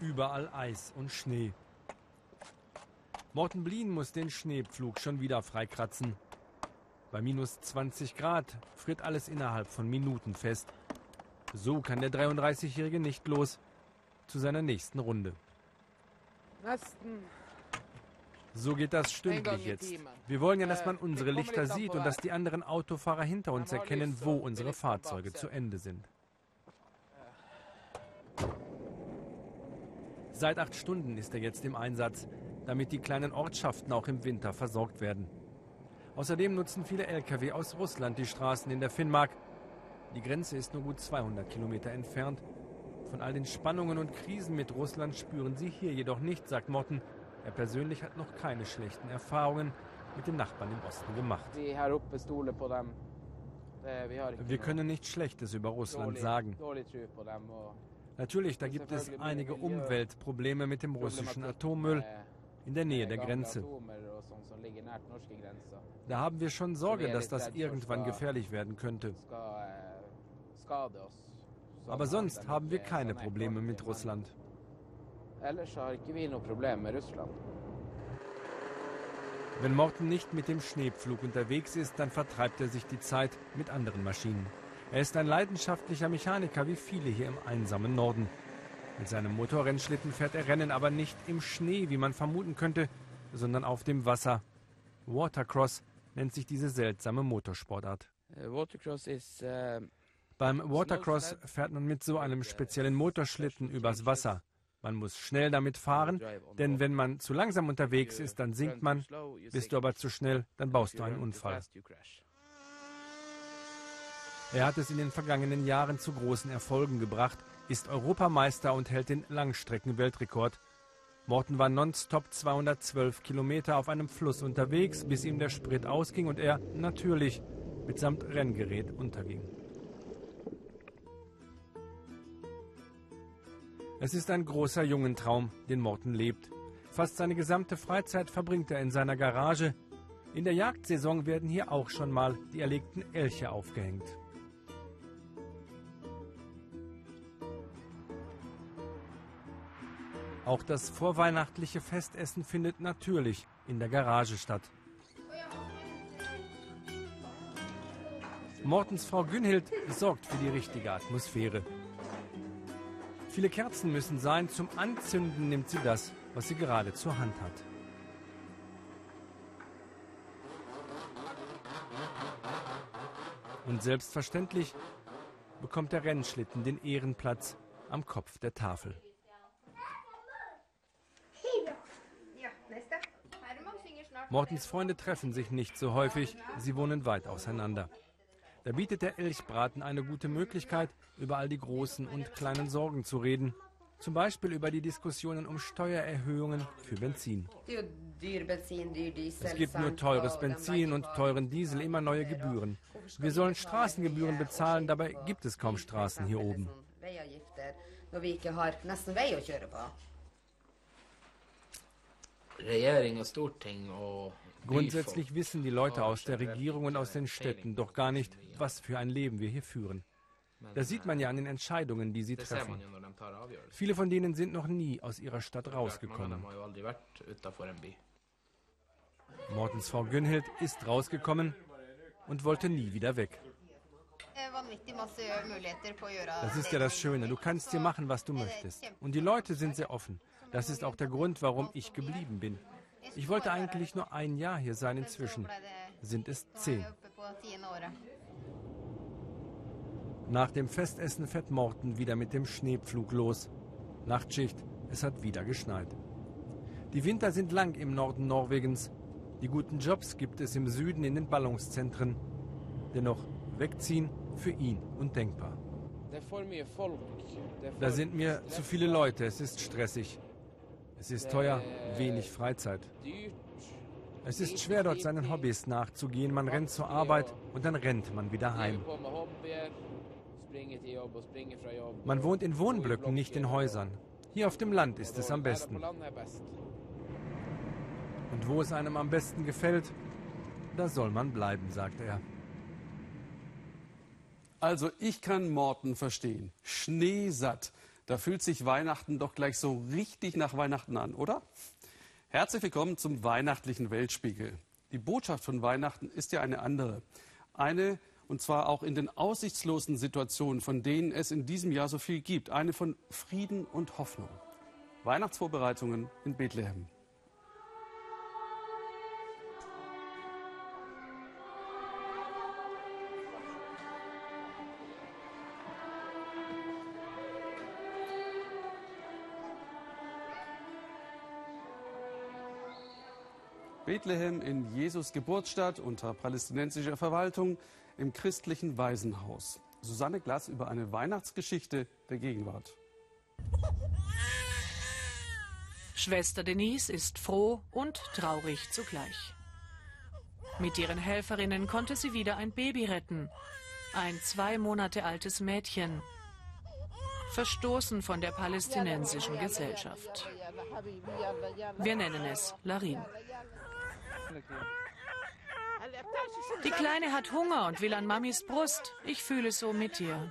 Überall Eis und Schnee. Morten Blien muss den Schneepflug schon wieder freikratzen. Bei minus 20 Grad friert alles innerhalb von Minuten fest. So kann der 33-Jährige nicht los zu seiner nächsten Runde. So geht das stündlich jetzt. Wir wollen ja, dass man unsere Lichter sieht und dass die anderen Autofahrer hinter uns erkennen, wo unsere Fahrzeuge zu Ende sind. Seit acht Stunden ist er jetzt im Einsatz, damit die kleinen Ortschaften auch im Winter versorgt werden. Außerdem nutzen viele Lkw aus Russland die Straßen in der Finnmark. Die Grenze ist nur gut 200 Kilometer entfernt. Von all den Spannungen und Krisen mit Russland spüren sie hier jedoch nicht, sagt Morten. Er persönlich hat noch keine schlechten Erfahrungen mit den Nachbarn im Osten gemacht. Wir können nichts Schlechtes über Russland sagen. Natürlich, da gibt es einige Umweltprobleme mit dem russischen Atommüll in der Nähe der Grenze. Da haben wir schon Sorge, dass das irgendwann gefährlich werden könnte. Aber sonst haben wir keine Probleme mit Russland. Wenn Morten nicht mit dem Schneepflug unterwegs ist, dann vertreibt er sich die Zeit mit anderen Maschinen. Er ist ein leidenschaftlicher Mechaniker wie viele hier im einsamen Norden. Mit seinem Motorrennschlitten fährt er Rennen aber nicht im Schnee, wie man vermuten könnte, sondern auf dem Wasser. Watercross nennt sich diese seltsame Motorsportart. Uh, Watercross is, uh, Beim Watercross fährt man mit so einem speziellen Motorschlitten übers Wasser. Man muss schnell damit fahren, denn wenn man zu langsam unterwegs ist, dann sinkt man. Bist du aber zu schnell, dann baust du einen Unfall. Er hat es in den vergangenen Jahren zu großen Erfolgen gebracht, ist Europameister und hält den Langstrecken-Weltrekord. Morten war nonstop 212 Kilometer auf einem Fluss unterwegs, bis ihm der Sprit ausging und er natürlich mitsamt Renngerät unterging. Es ist ein großer Jungentraum, den Morten lebt. Fast seine gesamte Freizeit verbringt er in seiner Garage. In der Jagdsaison werden hier auch schon mal die erlegten Elche aufgehängt. Auch das vorweihnachtliche Festessen findet natürlich in der Garage statt. Mortens Frau Günhild sorgt für die richtige Atmosphäre. Viele Kerzen müssen sein, zum Anzünden nimmt sie das, was sie gerade zur Hand hat. Und selbstverständlich bekommt der Rennschlitten den Ehrenplatz am Kopf der Tafel. Mortens Freunde treffen sich nicht so häufig, sie wohnen weit auseinander. Da bietet der Elchbraten eine gute Möglichkeit, über all die großen und kleinen Sorgen zu reden. Zum Beispiel über die Diskussionen um Steuererhöhungen für Benzin. Es gibt nur teures Benzin und teuren Diesel, immer neue Gebühren. Wir sollen Straßengebühren bezahlen, dabei gibt es kaum Straßen hier oben. Grundsätzlich wissen die Leute aus der Regierung und aus den Städten doch gar nicht, was für ein Leben wir hier führen. Das sieht man ja an den Entscheidungen, die sie treffen. Viele von denen sind noch nie aus ihrer Stadt rausgekommen. Mortens Frau Günhild ist rausgekommen und wollte nie wieder weg. Das ist ja das Schöne. Du kannst hier machen, was du möchtest. Und die Leute sind sehr offen. Das ist auch der Grund, warum ich geblieben bin. Ich wollte eigentlich nur ein Jahr hier sein, inzwischen sind es zehn. Nach dem Festessen fährt Morten wieder mit dem Schneepflug los. Nachtschicht, es hat wieder geschneit. Die Winter sind lang im Norden Norwegens. Die guten Jobs gibt es im Süden in den Ballungszentren. Dennoch wegziehen für ihn undenkbar. Da sind mir zu viele Leute, es ist stressig. Es ist teuer, wenig Freizeit. Es ist schwer, dort seinen Hobbys nachzugehen. Man rennt zur Arbeit und dann rennt man wieder heim. Man wohnt in Wohnblöcken, nicht in Häusern. Hier auf dem Land ist es am besten. Und wo es einem am besten gefällt, da soll man bleiben, sagt er. Also ich kann Morten verstehen. Schneesatt. Da fühlt sich Weihnachten doch gleich so richtig nach Weihnachten an, oder? Herzlich willkommen zum weihnachtlichen Weltspiegel. Die Botschaft von Weihnachten ist ja eine andere. Eine, und zwar auch in den aussichtslosen Situationen, von denen es in diesem Jahr so viel gibt. Eine von Frieden und Hoffnung. Weihnachtsvorbereitungen in Bethlehem. Bethlehem in Jesus Geburtsstadt unter palästinensischer Verwaltung im christlichen Waisenhaus. Susanne Glass über eine Weihnachtsgeschichte der Gegenwart. Schwester Denise ist froh und traurig zugleich. Mit ihren Helferinnen konnte sie wieder ein Baby retten. Ein zwei Monate altes Mädchen. Verstoßen von der palästinensischen Gesellschaft. Wir nennen es Larin. Die Kleine hat Hunger und will an Mamis Brust. Ich fühle so mit ihr.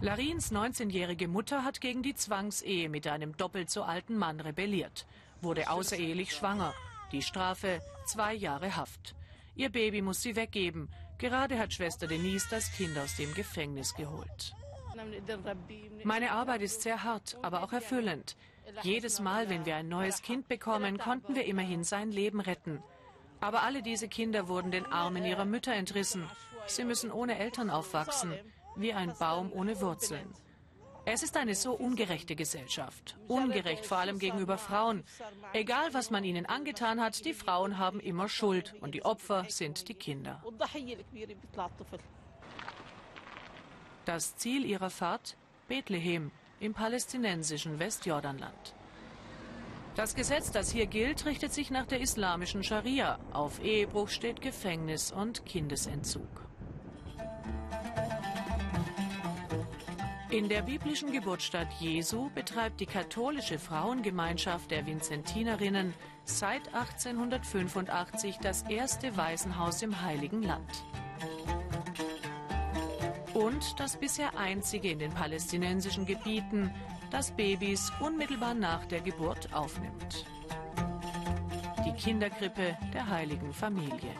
Larins 19-jährige Mutter hat gegen die Zwangsehe mit einem doppelt so alten Mann rebelliert, wurde außerehelich schwanger. Die Strafe zwei Jahre Haft. Ihr Baby muss sie weggeben. Gerade hat Schwester Denise das Kind aus dem Gefängnis geholt. Meine Arbeit ist sehr hart, aber auch erfüllend. Jedes Mal, wenn wir ein neues Kind bekommen, konnten wir immerhin sein Leben retten. Aber alle diese Kinder wurden den Armen ihrer Mütter entrissen. Sie müssen ohne Eltern aufwachsen, wie ein Baum ohne Wurzeln. Es ist eine so ungerechte Gesellschaft. Ungerecht vor allem gegenüber Frauen. Egal, was man ihnen angetan hat, die Frauen haben immer Schuld und die Opfer sind die Kinder. Das Ziel ihrer Fahrt? Bethlehem, im palästinensischen Westjordanland. Das Gesetz, das hier gilt, richtet sich nach der islamischen Scharia. Auf Ehebruch steht Gefängnis und Kindesentzug. In der biblischen Geburtsstadt Jesu betreibt die katholische Frauengemeinschaft der Vinzentinerinnen seit 1885 das erste Waisenhaus im Heiligen Land und das bisher einzige in den palästinensischen Gebieten, das Babys unmittelbar nach der Geburt aufnimmt. Die Kinderkrippe der heiligen Familie.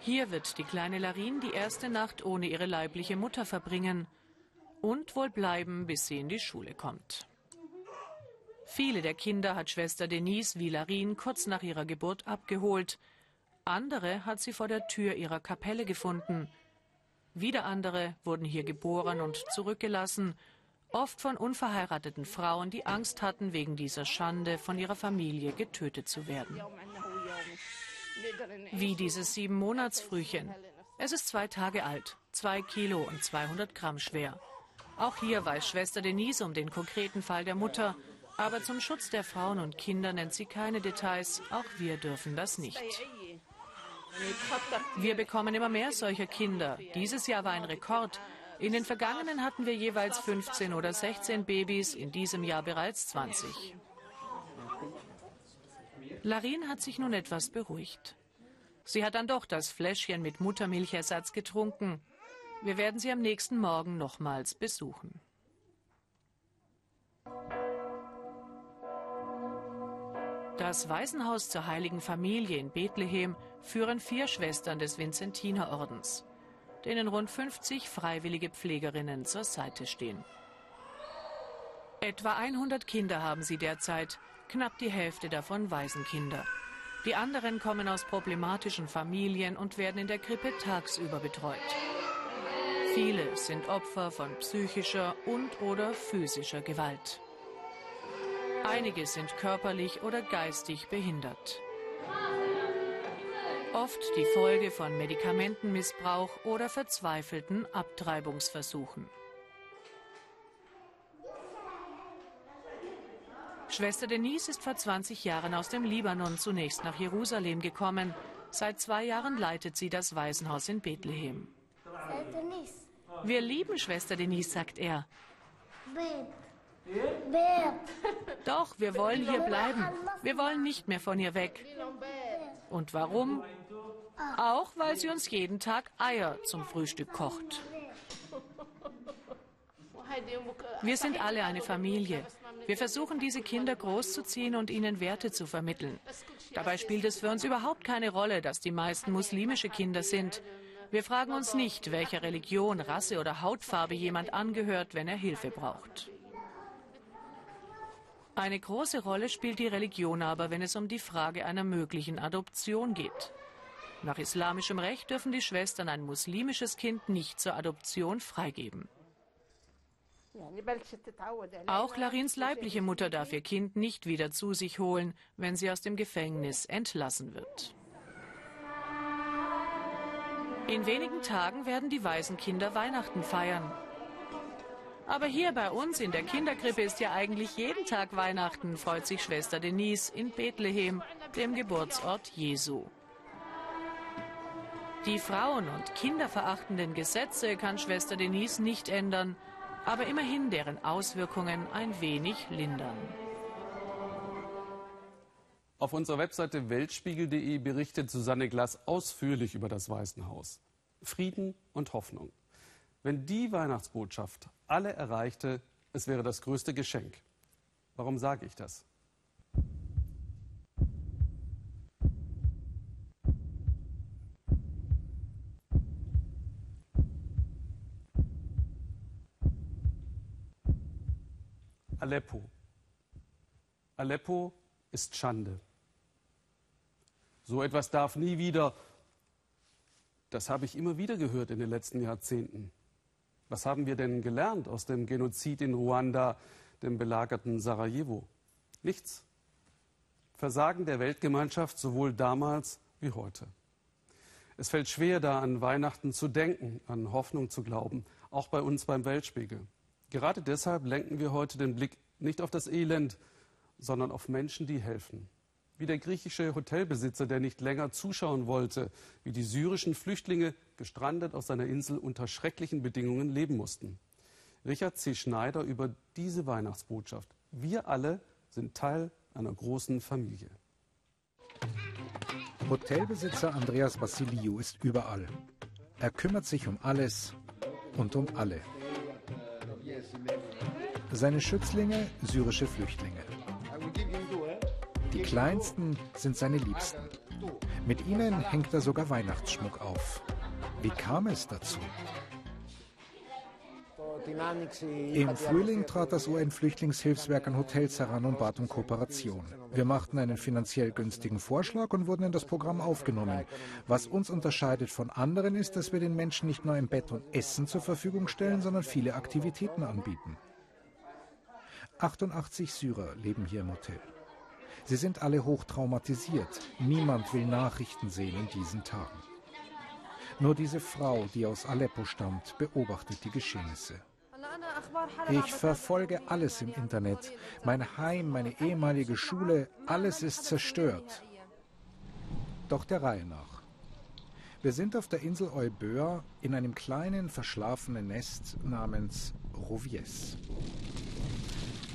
Hier wird die kleine Larin die erste Nacht ohne ihre leibliche Mutter verbringen und wohl bleiben, bis sie in die Schule kommt. Viele der Kinder hat Schwester Denise wie Larin kurz nach ihrer Geburt abgeholt. Andere hat sie vor der Tür ihrer Kapelle gefunden. Wieder andere wurden hier geboren und zurückgelassen, oft von unverheirateten Frauen, die Angst hatten, wegen dieser Schande von ihrer Familie getötet zu werden. Wie dieses sieben Monatsfrühchen. Es ist zwei Tage alt, zwei Kilo und 200 Gramm schwer. Auch hier weiß Schwester Denise um den konkreten Fall der Mutter aber zum Schutz der Frauen und Kinder nennt sie keine Details. Auch wir dürfen das nicht. Wir bekommen immer mehr solcher Kinder. Dieses Jahr war ein Rekord. In den vergangenen hatten wir jeweils 15 oder 16 Babys, in diesem Jahr bereits 20. Larin hat sich nun etwas beruhigt. Sie hat dann doch das Fläschchen mit Muttermilchersatz getrunken. Wir werden sie am nächsten Morgen nochmals besuchen. Das Waisenhaus zur Heiligen Familie in Bethlehem führen vier Schwestern des Vinzentinerordens, denen rund 50 freiwillige Pflegerinnen zur Seite stehen. Etwa 100 Kinder haben sie derzeit, knapp die Hälfte davon Waisenkinder. Die anderen kommen aus problematischen Familien und werden in der Krippe tagsüber betreut. Viele sind Opfer von psychischer und/oder physischer Gewalt. Einige sind körperlich oder geistig behindert. Oft die Folge von Medikamentenmissbrauch oder verzweifelten Abtreibungsversuchen. Schwester Denise ist vor 20 Jahren aus dem Libanon zunächst nach Jerusalem gekommen. Seit zwei Jahren leitet sie das Waisenhaus in Bethlehem. Wir lieben Schwester Denise, sagt er. Doch, wir wollen hier bleiben. Wir wollen nicht mehr von hier weg. Und warum? Auch weil sie uns jeden Tag Eier zum Frühstück kocht. Wir sind alle eine Familie. Wir versuchen, diese Kinder großzuziehen und ihnen Werte zu vermitteln. Dabei spielt es für uns überhaupt keine Rolle, dass die meisten muslimische Kinder sind. Wir fragen uns nicht, welcher Religion, Rasse oder Hautfarbe jemand angehört, wenn er Hilfe braucht. Eine große Rolle spielt die Religion aber, wenn es um die Frage einer möglichen Adoption geht. Nach islamischem Recht dürfen die Schwestern ein muslimisches Kind nicht zur Adoption freigeben. Auch Larins leibliche Mutter darf ihr Kind nicht wieder zu sich holen, wenn sie aus dem Gefängnis entlassen wird. In wenigen Tagen werden die Waisenkinder Weihnachten feiern. Aber hier bei uns in der Kinderkrippe ist ja eigentlich jeden Tag Weihnachten, freut sich Schwester Denise in Bethlehem, dem Geburtsort Jesu. Die frauen- und kinderverachtenden Gesetze kann Schwester Denise nicht ändern, aber immerhin deren Auswirkungen ein wenig lindern. Auf unserer Webseite weltspiegel.de berichtet Susanne Glass ausführlich über das Waisenhaus. Frieden und Hoffnung. Wenn die Weihnachtsbotschaft alle erreichte, es wäre das größte Geschenk. Warum sage ich das? Aleppo. Aleppo ist Schande. So etwas darf nie wieder. Das habe ich immer wieder gehört in den letzten Jahrzehnten. Was haben wir denn gelernt aus dem Genozid in Ruanda, dem belagerten Sarajevo? Nichts. Versagen der Weltgemeinschaft sowohl damals wie heute. Es fällt schwer, da an Weihnachten zu denken, an Hoffnung zu glauben, auch bei uns beim Weltspiegel. Gerade deshalb lenken wir heute den Blick nicht auf das Elend, sondern auf Menschen, die helfen. Wie der griechische Hotelbesitzer, der nicht länger zuschauen wollte, wie die syrischen Flüchtlinge gestrandet auf seiner Insel unter schrecklichen Bedingungen leben mussten. Richard C. Schneider über diese Weihnachtsbotschaft. Wir alle sind Teil einer großen Familie. Hotelbesitzer Andreas Vassiliou ist überall. Er kümmert sich um alles und um alle. Seine Schützlinge syrische Flüchtlinge. Die kleinsten sind seine Liebsten. Mit ihnen hängt er sogar Weihnachtsschmuck auf. Wie kam es dazu? Im Frühling trat das UN-Flüchtlingshilfswerk an Hotels heran und bat um Kooperation. Wir machten einen finanziell günstigen Vorschlag und wurden in das Programm aufgenommen. Was uns unterscheidet von anderen ist, dass wir den Menschen nicht nur ein Bett und Essen zur Verfügung stellen, sondern viele Aktivitäten anbieten. 88 Syrer leben hier im Hotel. Sie sind alle hoch traumatisiert. Niemand will Nachrichten sehen in diesen Tagen. Nur diese Frau, die aus Aleppo stammt, beobachtet die Geschehnisse. Ich verfolge alles im Internet. Mein Heim, meine ehemalige Schule, alles ist zerstört. Doch der Reihe nach. Wir sind auf der Insel Euböa in einem kleinen verschlafenen Nest namens Rovies.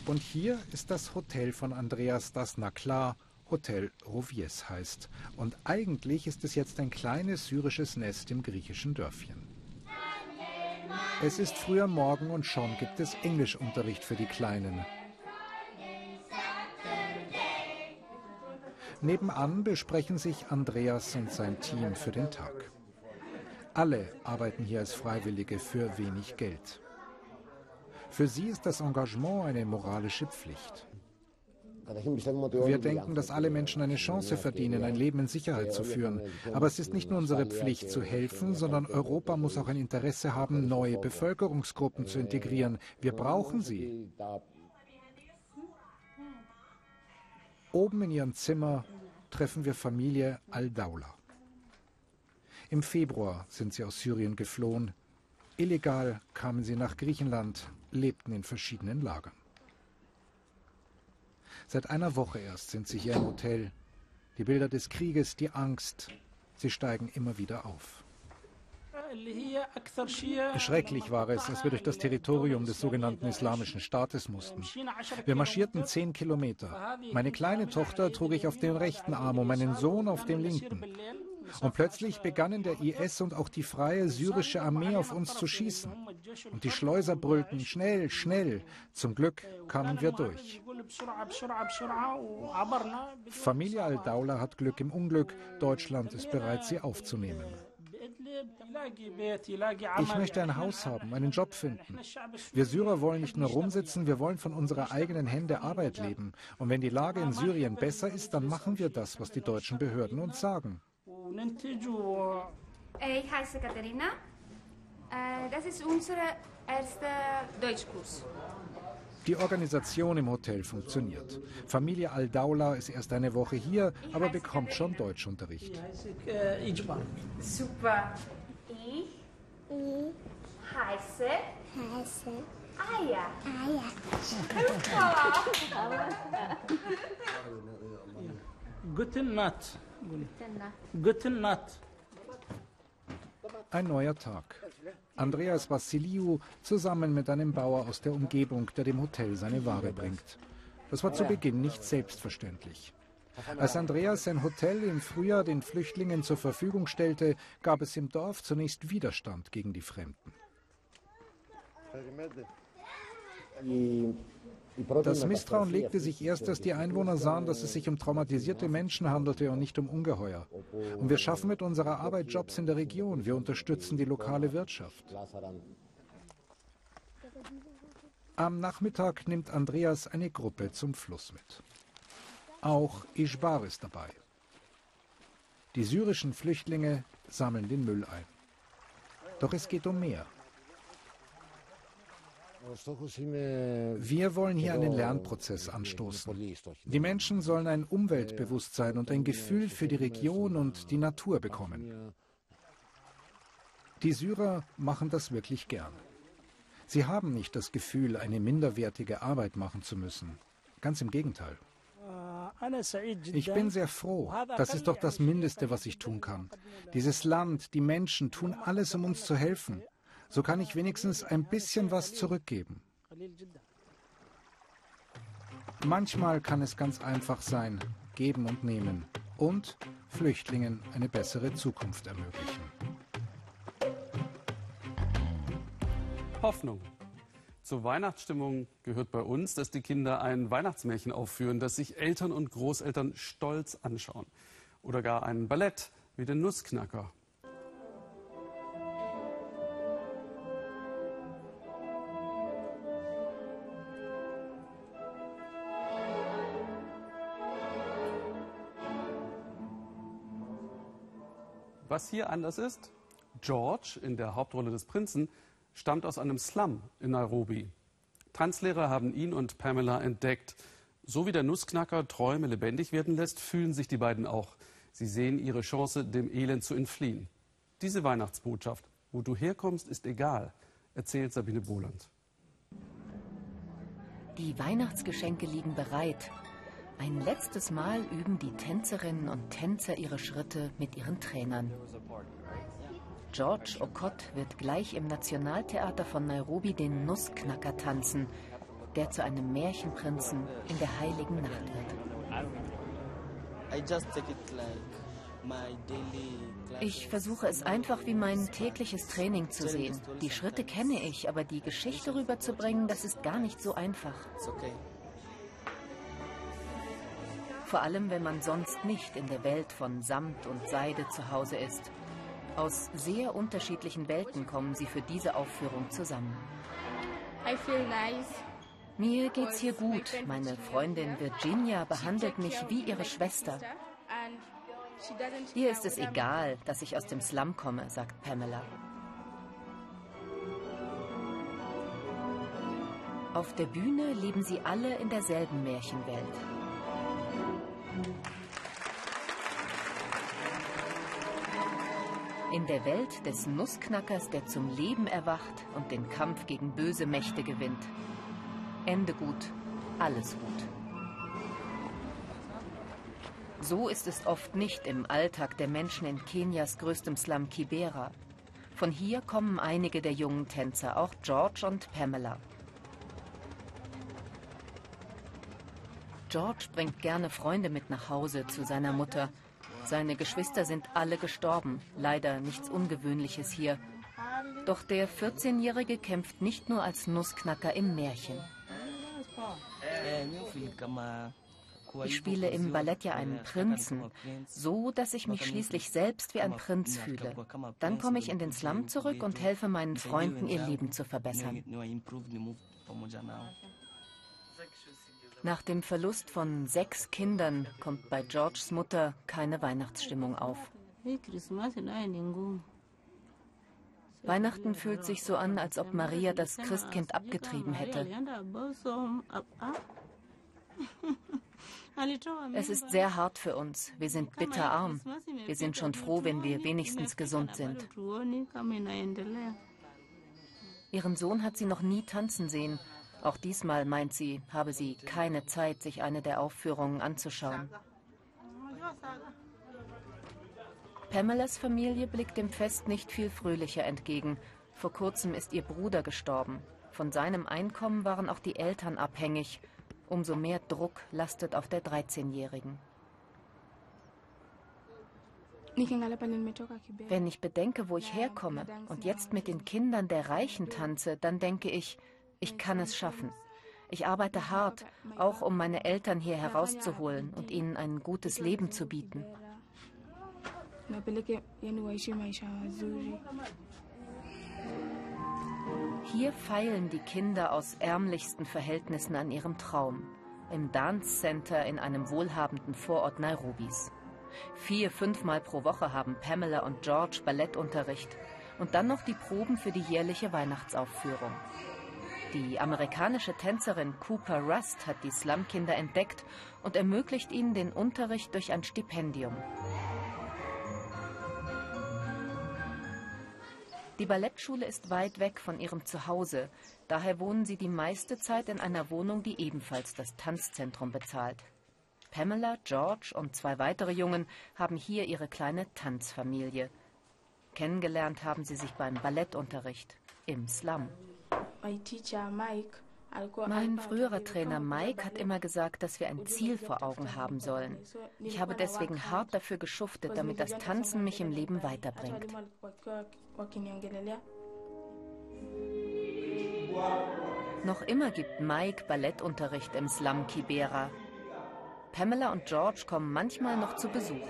Und hier ist das Hotel von Andreas, das na klar Hotel Rovies heißt. Und eigentlich ist es jetzt ein kleines syrisches Nest im griechischen Dörfchen. Es ist früher Morgen und schon gibt es Englischunterricht für die Kleinen. Nebenan besprechen sich Andreas und sein Team für den Tag. Alle arbeiten hier als Freiwillige für wenig Geld. Für sie ist das Engagement eine moralische Pflicht. Wir denken, dass alle Menschen eine Chance verdienen, ein Leben in Sicherheit zu führen. Aber es ist nicht nur unsere Pflicht zu helfen, sondern Europa muss auch ein Interesse haben, neue Bevölkerungsgruppen zu integrieren. Wir brauchen sie. Oben in ihrem Zimmer treffen wir Familie Al-Daula. Im Februar sind sie aus Syrien geflohen. Illegal kamen sie nach Griechenland, lebten in verschiedenen Lagern. Seit einer Woche erst sind sie hier im Hotel. Die Bilder des Krieges, die Angst, sie steigen immer wieder auf. Schrecklich war es, als wir durch das Territorium des sogenannten Islamischen Staates mussten. Wir marschierten zehn Kilometer. Meine kleine Tochter trug ich auf dem rechten Arm und meinen Sohn auf dem linken. Und plötzlich begannen der IS und auch die freie syrische Armee auf uns zu schießen. Und die Schleuser brüllten schnell, schnell. Zum Glück kamen wir durch. Familie Al-Daula hat Glück im Unglück. Deutschland ist bereit, sie aufzunehmen. Ich möchte ein Haus haben, einen Job finden. Wir Syrer wollen nicht nur rumsitzen, wir wollen von unserer eigenen Hände Arbeit leben. Und wenn die Lage in Syrien besser ist, dann machen wir das, was die deutschen Behörden uns sagen. Ich heiße Katharina. Äh, das ist unser erster Deutschkurs. Die Organisation im Hotel funktioniert. Familie Al-Daula ist erst eine Woche hier, aber bekommt schon Deutschunterricht. Super. Ich, ich heiße, heiße Aya. Aya. Guten Nacht. Guten Nacht. Ein neuer Tag. Andreas Vassiliou zusammen mit einem Bauer aus der Umgebung, der dem Hotel seine Ware bringt. Das war zu Beginn nicht selbstverständlich. Als Andreas sein Hotel im Frühjahr den Flüchtlingen zur Verfügung stellte, gab es im Dorf zunächst Widerstand gegen die Fremden. Das Misstrauen legte sich erst, als die Einwohner sahen, dass es sich um traumatisierte Menschen handelte und nicht um Ungeheuer. Und wir schaffen mit unserer Arbeit Jobs in der Region. Wir unterstützen die lokale Wirtschaft. Am Nachmittag nimmt Andreas eine Gruppe zum Fluss mit. Auch Ishbar ist dabei. Die syrischen Flüchtlinge sammeln den Müll ein. Doch es geht um mehr. Wir wollen hier einen Lernprozess anstoßen. Die Menschen sollen ein Umweltbewusstsein und ein Gefühl für die Region und die Natur bekommen. Die Syrer machen das wirklich gern. Sie haben nicht das Gefühl, eine minderwertige Arbeit machen zu müssen. Ganz im Gegenteil. Ich bin sehr froh. Das ist doch das Mindeste, was ich tun kann. Dieses Land, die Menschen tun alles, um uns zu helfen. So kann ich wenigstens ein bisschen was zurückgeben. Manchmal kann es ganz einfach sein, geben und nehmen und Flüchtlingen eine bessere Zukunft ermöglichen. Hoffnung. Zur Weihnachtsstimmung gehört bei uns, dass die Kinder ein Weihnachtsmärchen aufführen, das sich Eltern und Großeltern stolz anschauen. Oder gar ein Ballett wie den Nussknacker Was hier anders ist, George in der Hauptrolle des Prinzen stammt aus einem Slum in Nairobi. Tanzlehrer haben ihn und Pamela entdeckt. So wie der Nussknacker Träume lebendig werden lässt, fühlen sich die beiden auch. Sie sehen ihre Chance, dem Elend zu entfliehen. Diese Weihnachtsbotschaft, wo du herkommst, ist egal, erzählt Sabine Boland. Die Weihnachtsgeschenke liegen bereit. Ein letztes Mal üben die Tänzerinnen und Tänzer ihre Schritte mit ihren Trainern. George Okot wird gleich im Nationaltheater von Nairobi den Nussknacker tanzen, der zu einem Märchenprinzen in der heiligen Nacht wird. Ich versuche es einfach wie mein tägliches Training zu sehen. Die Schritte kenne ich, aber die Geschichte rüberzubringen, das ist gar nicht so einfach. Vor allem, wenn man sonst nicht in der Welt von Samt und Seide zu Hause ist. Aus sehr unterschiedlichen Welten kommen sie für diese Aufführung zusammen. Mir geht's hier gut. Meine Freundin Virginia behandelt mich wie ihre Schwester. Ihr ist es egal, dass ich aus dem Slum komme, sagt Pamela. Auf der Bühne leben sie alle in derselben Märchenwelt. In der Welt des Nussknackers, der zum Leben erwacht und den Kampf gegen böse Mächte gewinnt. Ende gut, alles gut. So ist es oft nicht im Alltag der Menschen in Kenias größtem Slum Kibera. Von hier kommen einige der jungen Tänzer, auch George und Pamela. George bringt gerne Freunde mit nach Hause zu seiner Mutter. Seine Geschwister sind alle gestorben, leider nichts Ungewöhnliches hier. Doch der 14-Jährige kämpft nicht nur als Nussknacker im Märchen. Ich spiele im Ballett ja einen Prinzen, so dass ich mich schließlich selbst wie ein Prinz fühle. Dann komme ich in den Slum zurück und helfe meinen Freunden, ihr Leben zu verbessern. Nach dem Verlust von sechs Kindern kommt bei Georges Mutter keine Weihnachtsstimmung auf. Weihnachten fühlt sich so an, als ob Maria das Christkind abgetrieben hätte. Es ist sehr hart für uns. Wir sind bitterarm. Wir sind schon froh, wenn wir wenigstens gesund sind. Ihren Sohn hat sie noch nie tanzen sehen. Auch diesmal meint sie, habe sie keine Zeit, sich eine der Aufführungen anzuschauen. Pamelas Familie blickt dem Fest nicht viel fröhlicher entgegen. Vor kurzem ist ihr Bruder gestorben. Von seinem Einkommen waren auch die Eltern abhängig. Umso mehr Druck lastet auf der 13-Jährigen. Wenn ich bedenke, wo ich herkomme und jetzt mit den Kindern der Reichen tanze, dann denke ich, ich kann es schaffen. Ich arbeite hart, auch um meine Eltern hier herauszuholen und ihnen ein gutes Leben zu bieten. Hier feilen die Kinder aus ärmlichsten Verhältnissen an ihrem Traum. Im Dance Center in einem wohlhabenden Vorort Nairobis. Vier, fünfmal pro Woche haben Pamela und George Ballettunterricht und dann noch die Proben für die jährliche Weihnachtsaufführung. Die amerikanische Tänzerin Cooper Rust hat die Slumkinder entdeckt und ermöglicht ihnen den Unterricht durch ein Stipendium. Die Ballettschule ist weit weg von ihrem Zuhause, daher wohnen sie die meiste Zeit in einer Wohnung, die ebenfalls das Tanzzentrum bezahlt. Pamela, George und zwei weitere Jungen haben hier ihre kleine Tanzfamilie. Kennengelernt haben sie sich beim Ballettunterricht im Slum. Mein früherer Trainer Mike hat immer gesagt, dass wir ein Ziel vor Augen haben sollen. Ich habe deswegen hart dafür geschuftet, damit das Tanzen mich im Leben weiterbringt. Noch immer gibt Mike Ballettunterricht im Slum Kibera. Pamela und George kommen manchmal noch zu Besuch.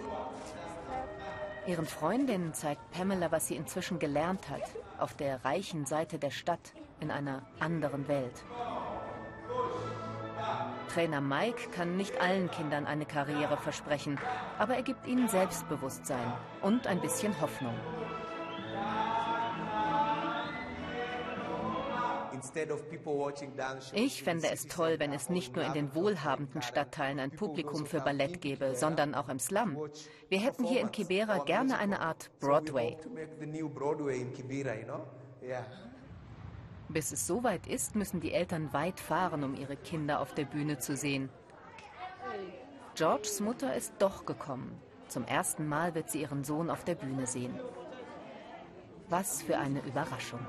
Ihren Freundinnen zeigt Pamela, was sie inzwischen gelernt hat, auf der reichen Seite der Stadt in einer anderen Welt. Trainer Mike kann nicht allen Kindern eine Karriere versprechen, aber er gibt ihnen Selbstbewusstsein und ein bisschen Hoffnung. Ich fände es toll, wenn es nicht nur in den wohlhabenden Stadtteilen ein Publikum für Ballett gäbe, sondern auch im Slum. Wir hätten hier in Kibera gerne eine Art Broadway. Bis es soweit ist, müssen die Eltern weit fahren, um ihre Kinder auf der Bühne zu sehen. Georges Mutter ist doch gekommen. Zum ersten Mal wird sie ihren Sohn auf der Bühne sehen. Was für eine Überraschung.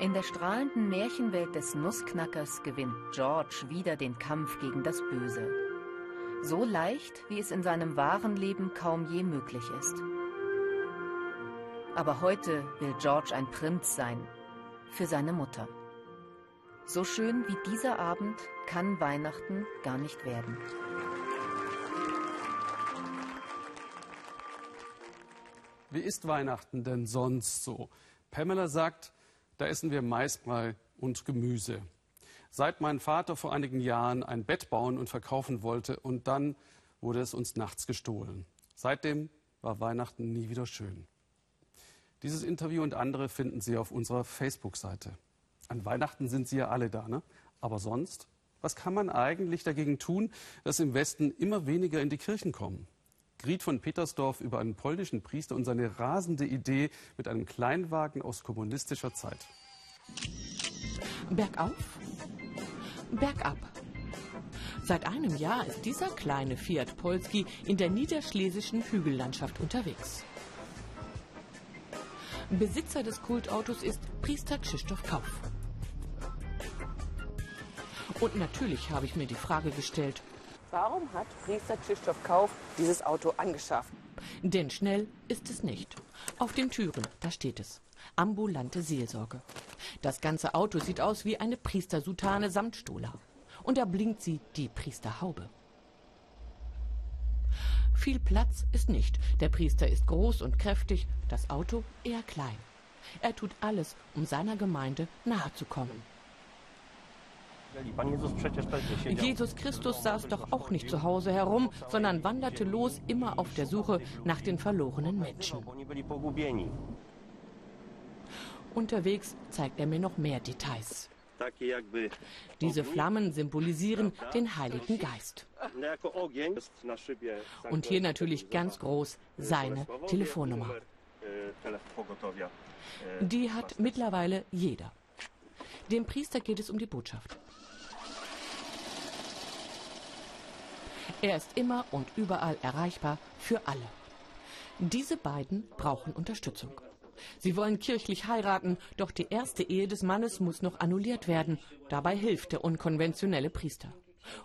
In der strahlenden Märchenwelt des Nussknackers gewinnt George wieder den Kampf gegen das Böse. So leicht, wie es in seinem wahren Leben kaum je möglich ist. Aber heute will George ein Prinz sein. Für seine Mutter. So schön wie dieser Abend kann Weihnachten gar nicht werden. Wie ist Weihnachten denn sonst so? Pamela sagt, da essen wir Maisbrei und Gemüse. Seit mein Vater vor einigen Jahren ein Bett bauen und verkaufen wollte und dann wurde es uns nachts gestohlen. Seitdem war Weihnachten nie wieder schön. Dieses Interview und andere finden Sie auf unserer Facebook-Seite. An Weihnachten sind Sie ja alle da, ne? Aber sonst? Was kann man eigentlich dagegen tun, dass im Westen immer weniger in die Kirchen kommen? Griet von Petersdorf über einen polnischen Priester und seine rasende Idee mit einem Kleinwagen aus kommunistischer Zeit. Bergauf, bergab. Seit einem Jahr ist dieser kleine Fiat Polski in der niederschlesischen Hügellandschaft unterwegs. Besitzer des Kultautos ist Priester Krzysztof Kauf. Und natürlich habe ich mir die Frage gestellt, warum hat Priester Krzysztof Kauf dieses Auto angeschafft? Denn schnell ist es nicht. Auf den Türen, da steht es. Ambulante Seelsorge. Das ganze Auto sieht aus wie eine Priestersutane samt Stola. Und da blinkt sie die Priesterhaube. Viel Platz ist nicht. Der Priester ist groß und kräftig, das Auto eher klein. Er tut alles, um seiner Gemeinde nahe zu kommen. Jesus Christus saß doch auch nicht zu Hause herum, sondern wanderte los, immer auf der Suche nach den verlorenen Menschen. Unterwegs zeigt er mir noch mehr Details. Diese Flammen symbolisieren den Heiligen Geist. Und hier natürlich ganz groß seine Telefonnummer. Die hat mittlerweile jeder. Dem Priester geht es um die Botschaft. Er ist immer und überall erreichbar für alle. Diese beiden brauchen Unterstützung. Sie wollen kirchlich heiraten, doch die erste Ehe des Mannes muss noch annulliert werden. Dabei hilft der unkonventionelle Priester.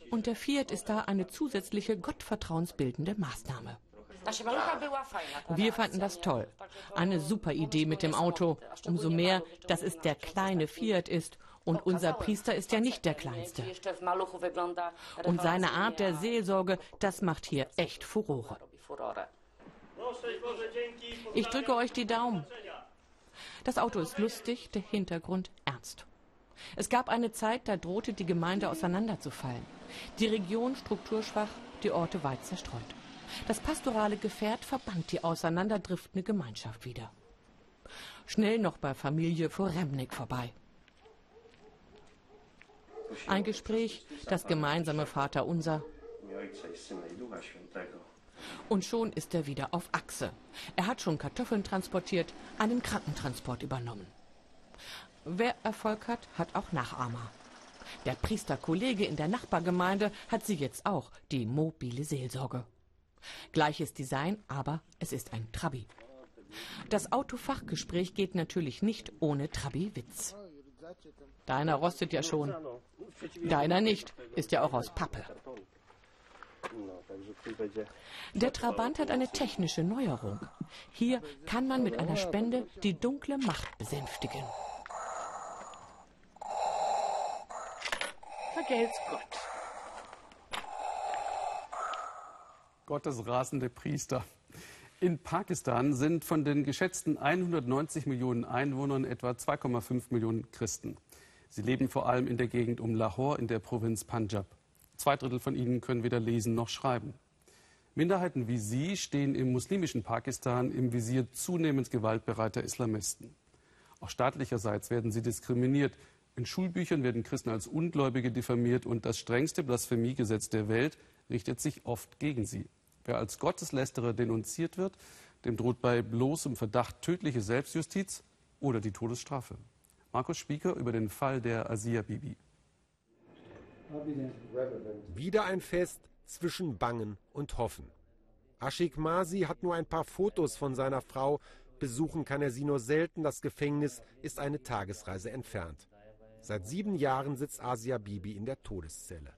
Und der Fiat ist da eine zusätzliche gottvertrauensbildende Maßnahme. Wir fanden das toll. Eine super Idee mit dem Auto. Umso mehr, dass es der kleine Fiat ist und unser Priester ist ja nicht der kleinste. Und seine Art der Seelsorge, das macht hier echt Furore. Ich drücke euch die Daumen. Das Auto ist lustig, der Hintergrund ernst. Es gab eine Zeit, da drohte die Gemeinde auseinanderzufallen. Die Region strukturschwach, die Orte weit zerstreut. Das pastorale Gefährt verband die auseinanderdriftende Gemeinschaft wieder. Schnell noch bei Familie vor Remnik vorbei. Ein Gespräch, das gemeinsame Vaterunser. Und schon ist er wieder auf Achse. Er hat schon Kartoffeln transportiert, einen Krankentransport übernommen. Wer Erfolg hat, hat auch Nachahmer. Der Priesterkollege in der Nachbargemeinde hat sie jetzt auch, die mobile Seelsorge. Gleiches Design, aber es ist ein Trabi. Das Autofachgespräch geht natürlich nicht ohne Trabi-Witz. Deiner rostet ja schon. Deiner nicht, ist ja auch aus Pappe. Der Trabant hat eine technische Neuerung. Hier kann man mit einer Spende die dunkle Macht besänftigen. Vergelt's Gott. Gottes rasende Priester. In Pakistan sind von den geschätzten 190 Millionen Einwohnern etwa 2,5 Millionen Christen. Sie leben vor allem in der Gegend um Lahore in der Provinz Punjab. Zwei Drittel von ihnen können weder lesen noch schreiben. Minderheiten wie sie stehen im muslimischen Pakistan im Visier zunehmend gewaltbereiter Islamisten. Auch staatlicherseits werden sie diskriminiert. In Schulbüchern werden Christen als Ungläubige diffamiert und das strengste Blasphemiegesetz der Welt richtet sich oft gegen sie. Wer als Gotteslästerer denunziert wird, dem droht bei bloßem Verdacht tödliche Selbstjustiz oder die Todesstrafe. Markus Spieker über den Fall der Asia Bibi. Wieder ein Fest zwischen Bangen und Hoffen. Ashik Masi hat nur ein paar Fotos von seiner Frau. Besuchen kann er sie nur selten. Das Gefängnis ist eine Tagesreise entfernt. Seit sieben Jahren sitzt Asia Bibi in der Todeszelle.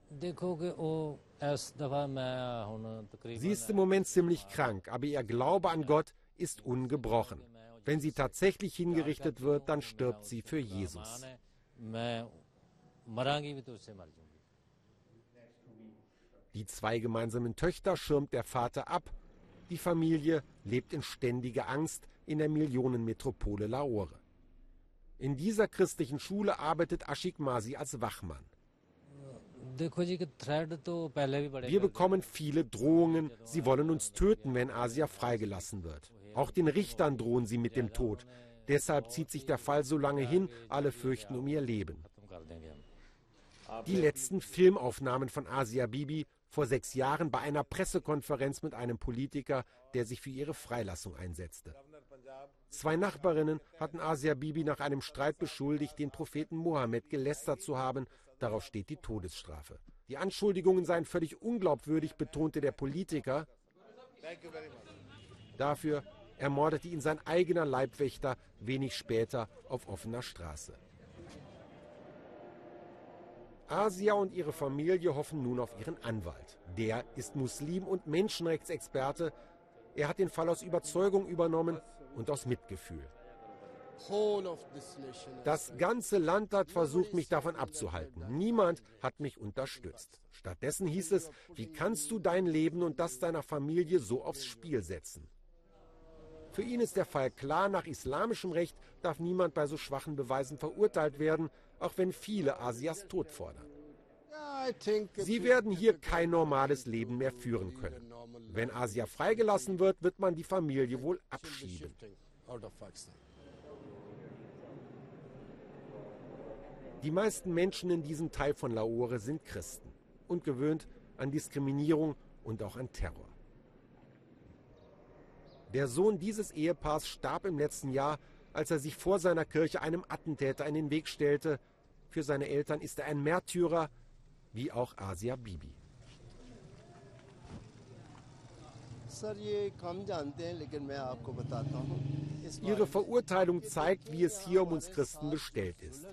Sie ist im Moment ziemlich krank, aber ihr Glaube an Gott ist ungebrochen. Wenn sie tatsächlich hingerichtet wird, dann stirbt sie für Jesus. Die zwei gemeinsamen Töchter schirmt der Vater ab. Die Familie lebt in ständiger Angst in der Millionenmetropole Lahore. In dieser christlichen Schule arbeitet Ashik Masi als Wachmann. Wir bekommen viele Drohungen. Sie wollen uns töten, wenn Asia freigelassen wird. Auch den Richtern drohen sie mit dem Tod. Deshalb zieht sich der Fall so lange hin. Alle fürchten um ihr Leben. Die letzten Filmaufnahmen von Asia Bibi vor sechs Jahren bei einer Pressekonferenz mit einem Politiker, der sich für ihre Freilassung einsetzte. Zwei Nachbarinnen hatten Asia Bibi nach einem Streit beschuldigt, den Propheten Mohammed gelästert zu haben. Darauf steht die Todesstrafe. Die Anschuldigungen seien völlig unglaubwürdig, betonte der Politiker. Dafür ermordete ihn sein eigener Leibwächter wenig später auf offener Straße. Asia und ihre Familie hoffen nun auf ihren Anwalt. Der ist Muslim und Menschenrechtsexperte. Er hat den Fall aus Überzeugung übernommen und aus Mitgefühl. Das ganze Land hat versucht, mich davon abzuhalten. Niemand hat mich unterstützt. Stattdessen hieß es, wie kannst du dein Leben und das deiner Familie so aufs Spiel setzen? Für ihn ist der Fall klar, nach islamischem Recht darf niemand bei so schwachen Beweisen verurteilt werden, auch wenn viele Asias Tod fordern. Sie werden hier kein normales Leben mehr führen können. Wenn Asia freigelassen wird, wird man die Familie wohl abschieben. Die meisten Menschen in diesem Teil von Lahore sind Christen und gewöhnt an Diskriminierung und auch an Terror. Der Sohn dieses Ehepaars starb im letzten Jahr, als er sich vor seiner Kirche einem Attentäter in den Weg stellte. Für seine Eltern ist er ein Märtyrer, wie auch Asia Bibi. Ihre Verurteilung zeigt, wie es hier um uns Christen bestellt ist.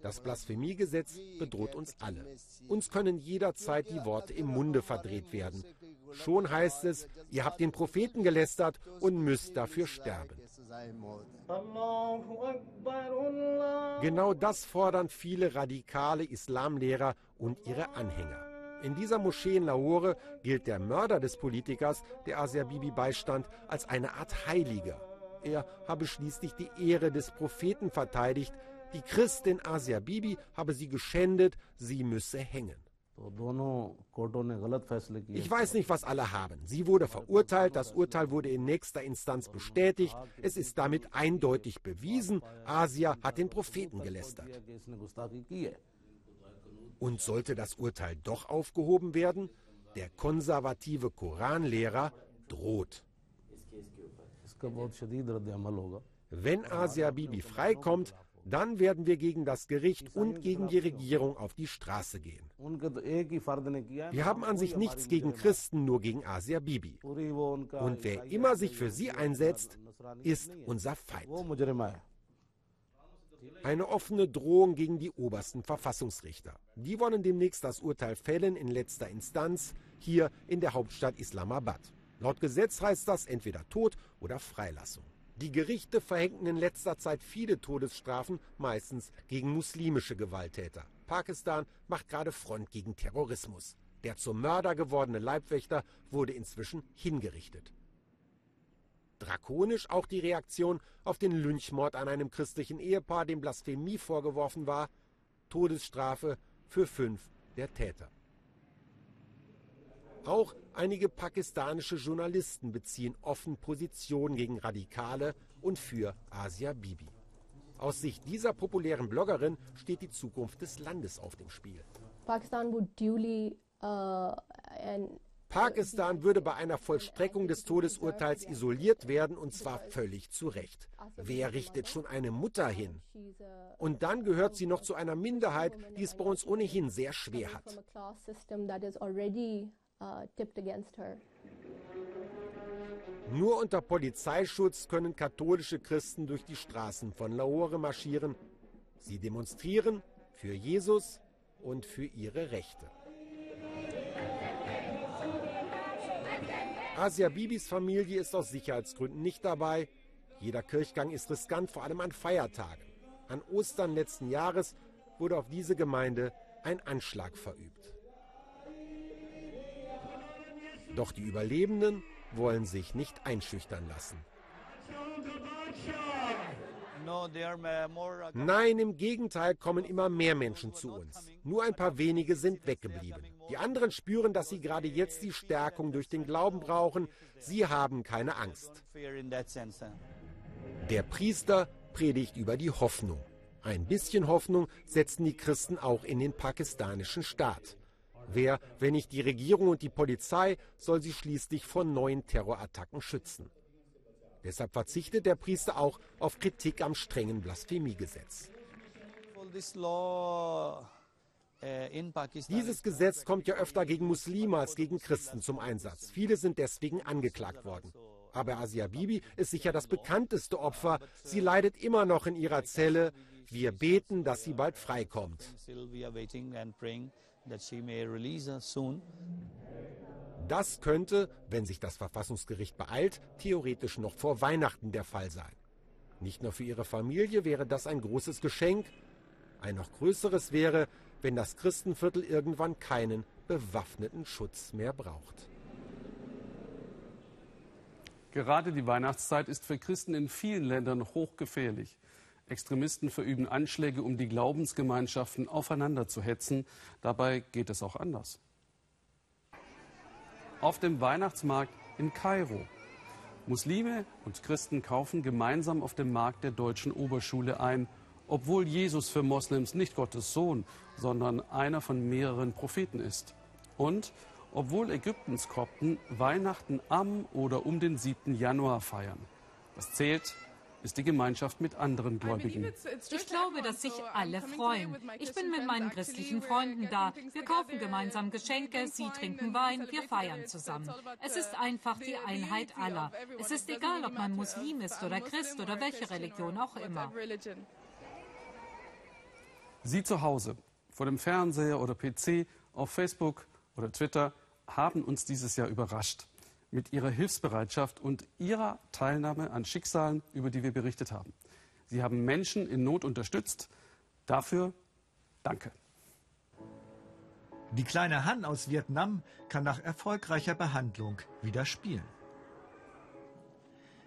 Das Blasphemiegesetz bedroht uns alle. Uns können jederzeit die Worte im Munde verdreht werden. Schon heißt es, ihr habt den Propheten gelästert und müsst dafür sterben. Genau das fordern viele radikale Islamlehrer und ihre Anhänger. In dieser Moschee in Lahore gilt der Mörder des Politikers, der Asia Bibi beistand, als eine Art Heiliger. Er habe schließlich die Ehre des Propheten verteidigt. Die Christin Asia Bibi habe sie geschändet, sie müsse hängen. Ich weiß nicht, was alle haben. Sie wurde verurteilt, das Urteil wurde in nächster Instanz bestätigt. Es ist damit eindeutig bewiesen, Asia hat den Propheten gelästert. Und sollte das Urteil doch aufgehoben werden? Der konservative Koranlehrer droht. Wenn Asia Bibi freikommt, dann werden wir gegen das Gericht und gegen die Regierung auf die Straße gehen. Wir haben an sich nichts gegen Christen, nur gegen Asia Bibi. Und wer immer sich für sie einsetzt, ist unser Feind. Eine offene Drohung gegen die obersten Verfassungsrichter. Die wollen demnächst das Urteil fällen in letzter Instanz hier in der Hauptstadt Islamabad. Laut Gesetz heißt das entweder Tod oder Freilassung. Die Gerichte verhängten in letzter Zeit viele Todesstrafen, meistens gegen muslimische Gewalttäter. Pakistan macht gerade Front gegen Terrorismus. Der zum Mörder gewordene Leibwächter wurde inzwischen hingerichtet. Drakonisch auch die Reaktion auf den Lynchmord an einem christlichen Ehepaar, dem Blasphemie vorgeworfen war. Todesstrafe für fünf der Täter. Auch einige pakistanische Journalisten beziehen offen Position gegen Radikale und für Asia Bibi. Aus Sicht dieser populären Bloggerin steht die Zukunft des Landes auf dem Spiel. Pakistan would duly uh, Pakistan würde bei einer Vollstreckung des Todesurteils isoliert werden, und zwar völlig zu Recht. Wer richtet schon eine Mutter hin? Und dann gehört sie noch zu einer Minderheit, die es bei uns ohnehin sehr schwer hat. Nur unter Polizeischutz können katholische Christen durch die Straßen von Lahore marschieren. Sie demonstrieren für Jesus und für ihre Rechte. Asia Bibis Familie ist aus Sicherheitsgründen nicht dabei. Jeder Kirchgang ist riskant, vor allem an Feiertagen. An Ostern letzten Jahres wurde auf diese Gemeinde ein Anschlag verübt. Doch die Überlebenden wollen sich nicht einschüchtern lassen. Nein, im Gegenteil kommen immer mehr Menschen zu uns. Nur ein paar wenige sind weggeblieben. Die anderen spüren, dass sie gerade jetzt die Stärkung durch den Glauben brauchen. Sie haben keine Angst. Der Priester predigt über die Hoffnung. Ein bisschen Hoffnung setzen die Christen auch in den pakistanischen Staat. Wer, wenn nicht die Regierung und die Polizei, soll sie schließlich vor neuen Terrorattacken schützen? Deshalb verzichtet der Priester auch auf Kritik am strengen Blasphemiegesetz. Dieses Gesetz kommt ja öfter gegen Muslime als gegen Christen zum Einsatz. Viele sind deswegen angeklagt worden. Aber Asia Bibi ist sicher das bekannteste Opfer. Sie leidet immer noch in ihrer Zelle. Wir beten, dass sie bald freikommt. Das könnte, wenn sich das Verfassungsgericht beeilt, theoretisch noch vor Weihnachten der Fall sein. Nicht nur für ihre Familie wäre das ein großes Geschenk. Ein noch größeres wäre, wenn das Christenviertel irgendwann keinen bewaffneten Schutz mehr braucht. Gerade die Weihnachtszeit ist für Christen in vielen Ländern hochgefährlich. Extremisten verüben Anschläge, um die Glaubensgemeinschaften aufeinander zu hetzen. Dabei geht es auch anders. Auf dem Weihnachtsmarkt in Kairo. Muslime und Christen kaufen gemeinsam auf dem Markt der deutschen Oberschule ein, obwohl Jesus für Moslems nicht Gottes Sohn, sondern einer von mehreren Propheten ist. Und obwohl Ägyptens Kopten Weihnachten am oder um den 7. Januar feiern. Was zählt, ist die Gemeinschaft mit anderen Gläubigen. Ich glaube, dass sich alle freuen. Ich bin mit meinen christlichen Freunden da. Wir kaufen gemeinsam Geschenke, sie trinken Wein, wir feiern zusammen. Es ist einfach die Einheit aller. Es ist egal, ob man Muslim ist oder Christ oder welche Religion auch immer. Sie zu Hause, vor dem Fernseher oder PC, auf Facebook oder Twitter haben uns dieses Jahr überrascht mit ihrer Hilfsbereitschaft und ihrer Teilnahme an Schicksalen, über die wir berichtet haben. Sie haben Menschen in Not unterstützt. Dafür danke. Die kleine Han aus Vietnam kann nach erfolgreicher Behandlung wieder spielen.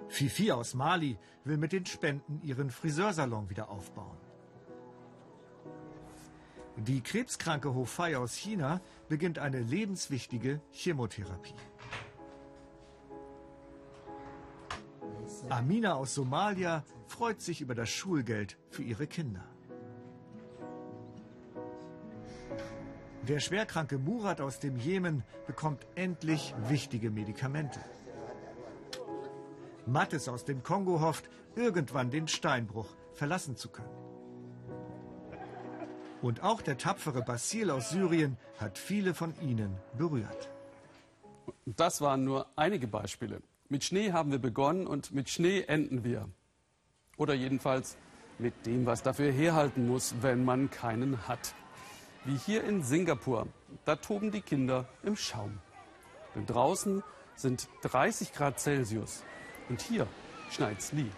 Fifi aus Mali will mit den Spenden ihren Friseursalon wieder aufbauen. Die krebskranke Ho Fei aus China beginnt eine lebenswichtige Chemotherapie. Amina aus Somalia freut sich über das Schulgeld für ihre Kinder. Der schwerkranke Murat aus dem Jemen bekommt endlich wichtige Medikamente. Mattes aus dem Kongo hofft, irgendwann den Steinbruch verlassen zu können. Und auch der tapfere Basil aus Syrien hat viele von ihnen berührt. Das waren nur einige Beispiele. Mit Schnee haben wir begonnen und mit Schnee enden wir. Oder jedenfalls mit dem, was dafür herhalten muss, wenn man keinen hat. Wie hier in Singapur. Da toben die Kinder im Schaum. Denn draußen sind 30 Grad Celsius. Und hier schneit's nie.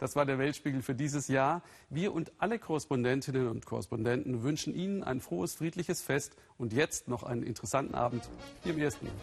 Das war der Weltspiegel für dieses Jahr. Wir und alle Korrespondentinnen und Korrespondenten wünschen Ihnen ein frohes, friedliches Fest und jetzt noch einen interessanten Abend hier im ersten. Jahr.